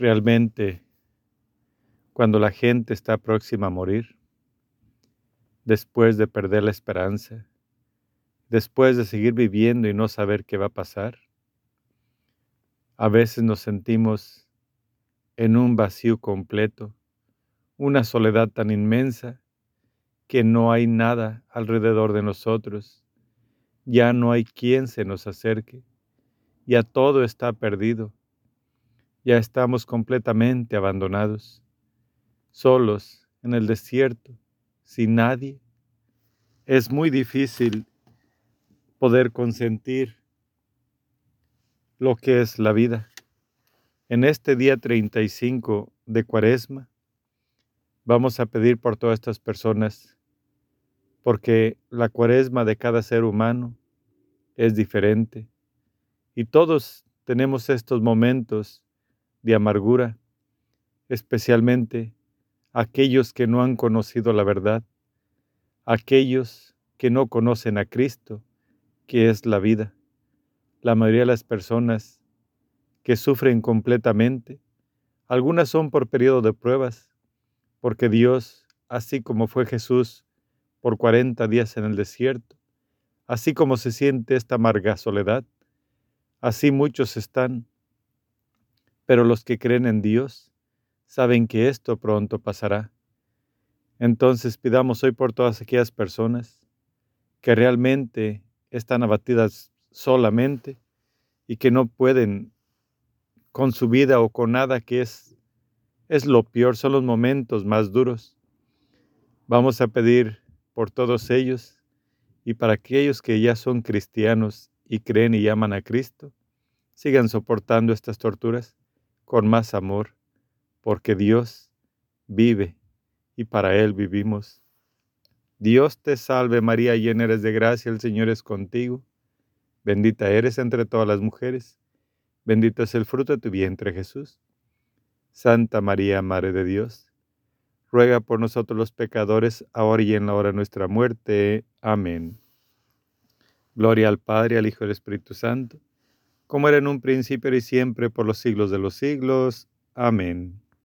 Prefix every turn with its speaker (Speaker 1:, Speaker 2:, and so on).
Speaker 1: Realmente, cuando la gente está próxima a morir, después de perder la esperanza, después de seguir viviendo y no saber qué va a pasar, a veces nos sentimos en un vacío completo, una soledad tan inmensa que no hay nada alrededor de nosotros, ya no hay quien se nos acerque, ya todo está perdido, ya estamos completamente abandonados, solos en el desierto, sin nadie. Es muy difícil poder consentir lo que es la vida. En este día 35 de Cuaresma, vamos a pedir por todas estas personas, porque la Cuaresma de cada ser humano es diferente y todos tenemos estos momentos de amargura, especialmente aquellos que no han conocido la verdad, aquellos que no conocen a Cristo, que es la vida. La mayoría de las personas que sufren completamente, algunas son por periodo de pruebas, porque Dios, así como fue Jesús por 40 días en el desierto, así como se siente esta amarga soledad, así muchos están pero los que creen en Dios saben que esto pronto pasará. Entonces pidamos hoy por todas aquellas personas que realmente están abatidas solamente y que no pueden con su vida o con nada que es es lo peor, son los momentos más duros. Vamos a pedir por todos ellos y para aquellos que ya son cristianos y creen y aman a Cristo, sigan soportando estas torturas con más amor, porque Dios vive y para Él vivimos. Dios te salve María, llena eres de gracia, el Señor es contigo. Bendita eres entre todas las mujeres, bendito es el fruto de tu vientre Jesús. Santa María, Madre de Dios, ruega por nosotros los pecadores, ahora y en la hora de nuestra muerte. Amén. Gloria al Padre, al Hijo y al Espíritu Santo como era en un principio y siempre por los siglos de los siglos. Amén.